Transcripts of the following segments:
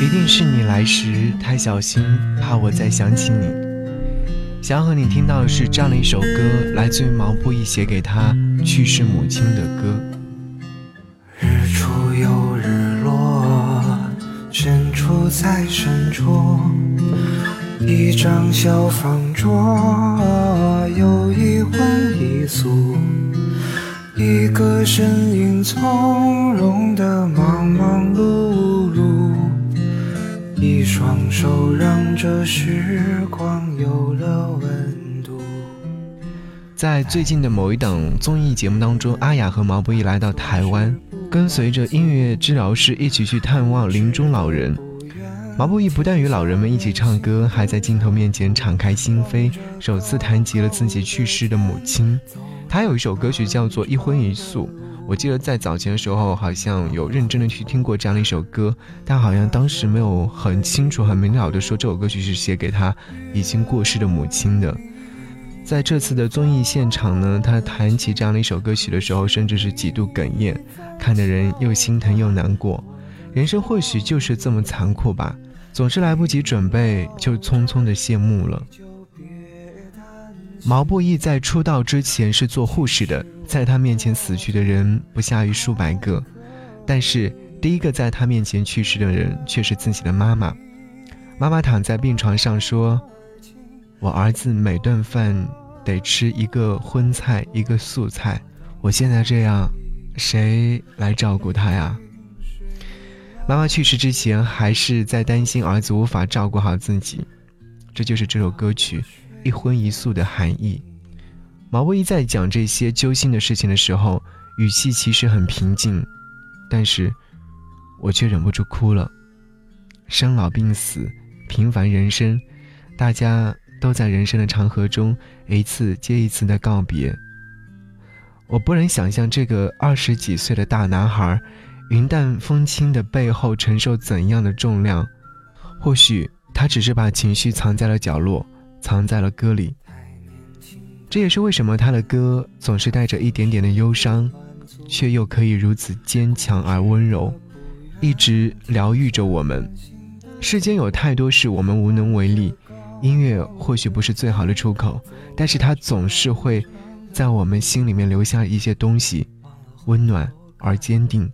一定是你来时太小心，怕我再想起你。想要和你听到的是这样的一首歌，来自于毛不易写给他去世母亲的歌。日出又日落，深处在深处，一张小方桌，有一荤一素。一个身影从容的忙忙碌碌，双手让这时光有了温度。在最近的某一档综艺节目当中，阿雅和毛不易来到台湾，跟随着音乐治疗师一起去探望临终老人。毛不易不但与老人们一起唱歌，还在镜头面前敞开心扉，首次谈及了自己去世的母亲。他有一首歌曲叫做《一荤一素》，我记得在早前的时候好像有认真的去听过这样的一首歌，但好像当时没有很清楚、很明了的说这首歌曲是写给他已经过世的母亲的。在这次的综艺现场呢，他弹起这样的一首歌曲的时候，甚至是几度哽咽，看的人又心疼又难过。人生或许就是这么残酷吧，总是来不及准备就匆匆的谢幕了。毛不易在出道之前是做护士的，在他面前死去的人不下于数百个，但是第一个在他面前去世的人却是自己的妈妈。妈妈躺在病床上说：“我儿子每顿饭得吃一个荤菜，一个素菜。我现在这样，谁来照顾他呀？”妈妈去世之前还是在担心儿子无法照顾好自己，这就是这首歌曲。一荤一素的含义。毛不易在讲这些揪心的事情的时候，语气其实很平静，但是我却忍不住哭了。生老病死，平凡人生，大家都在人生的长河中一次接一次的告别。我不能想象这个二十几岁的大男孩，云淡风轻的背后承受怎样的重量。或许他只是把情绪藏在了角落。藏在了歌里，这也是为什么他的歌总是带着一点点的忧伤，却又可以如此坚强而温柔，一直疗愈着我们。世间有太多事我们无能为力，音乐或许不是最好的出口，但是它总是会在我们心里面留下一些东西，温暖而坚定。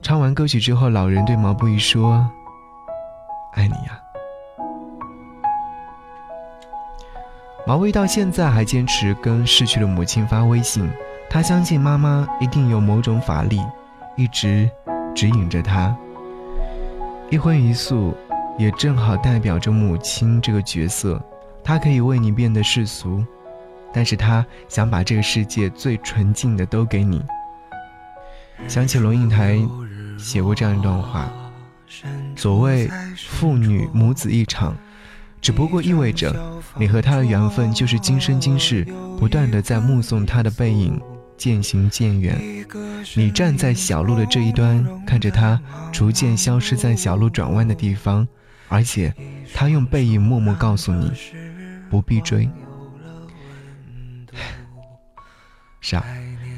唱完歌曲之后，老人对毛不易说：“爱你呀。”毛不易到现在还坚持跟逝去的母亲发微信，他相信妈妈一定有某种法力，一直指引着他。一荤一素，也正好代表着母亲这个角色，她可以为你变得世俗，但是她想把这个世界最纯净的都给你。想起龙应台写过这样一段话：所谓父女母子一场。只不过意味着，你和他的缘分就是今生今世，不断的在目送他的背影渐行渐远。你站在小路的这一端，看着他逐渐消失在小路转弯的地方，而且他用背影默默告诉你，不必追。是啊，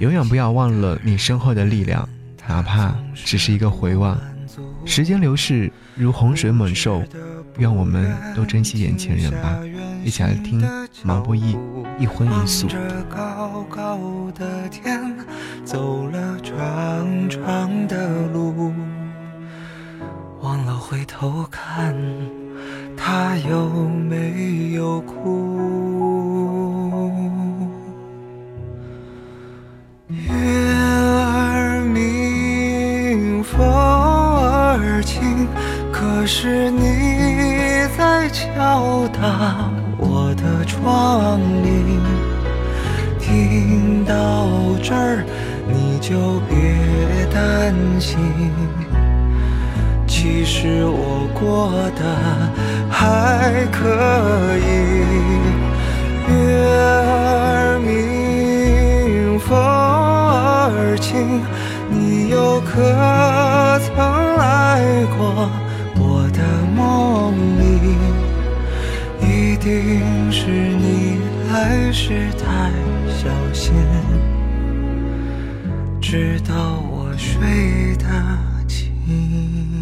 永远不要忘了你身后的力量，哪怕只是一个回望。时间流逝如洪水猛兽。愿我们都珍惜眼前人吧，一起来听毛不易一荤一素。高高的天，走了长长的路，忘了回头看，他有没有哭？就别担心，其实我过得还可以。月儿明，风儿轻，你又可曾来过我的梦里？一定是你来时太小心，直到我睡得轻。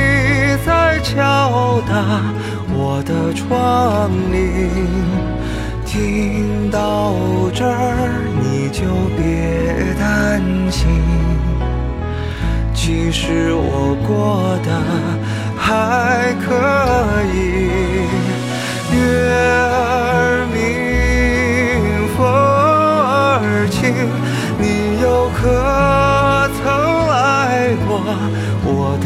敲打我的窗棂，听到这儿你就别担心，其实我过得还可以。月儿明，风儿轻，你又可曾来过我的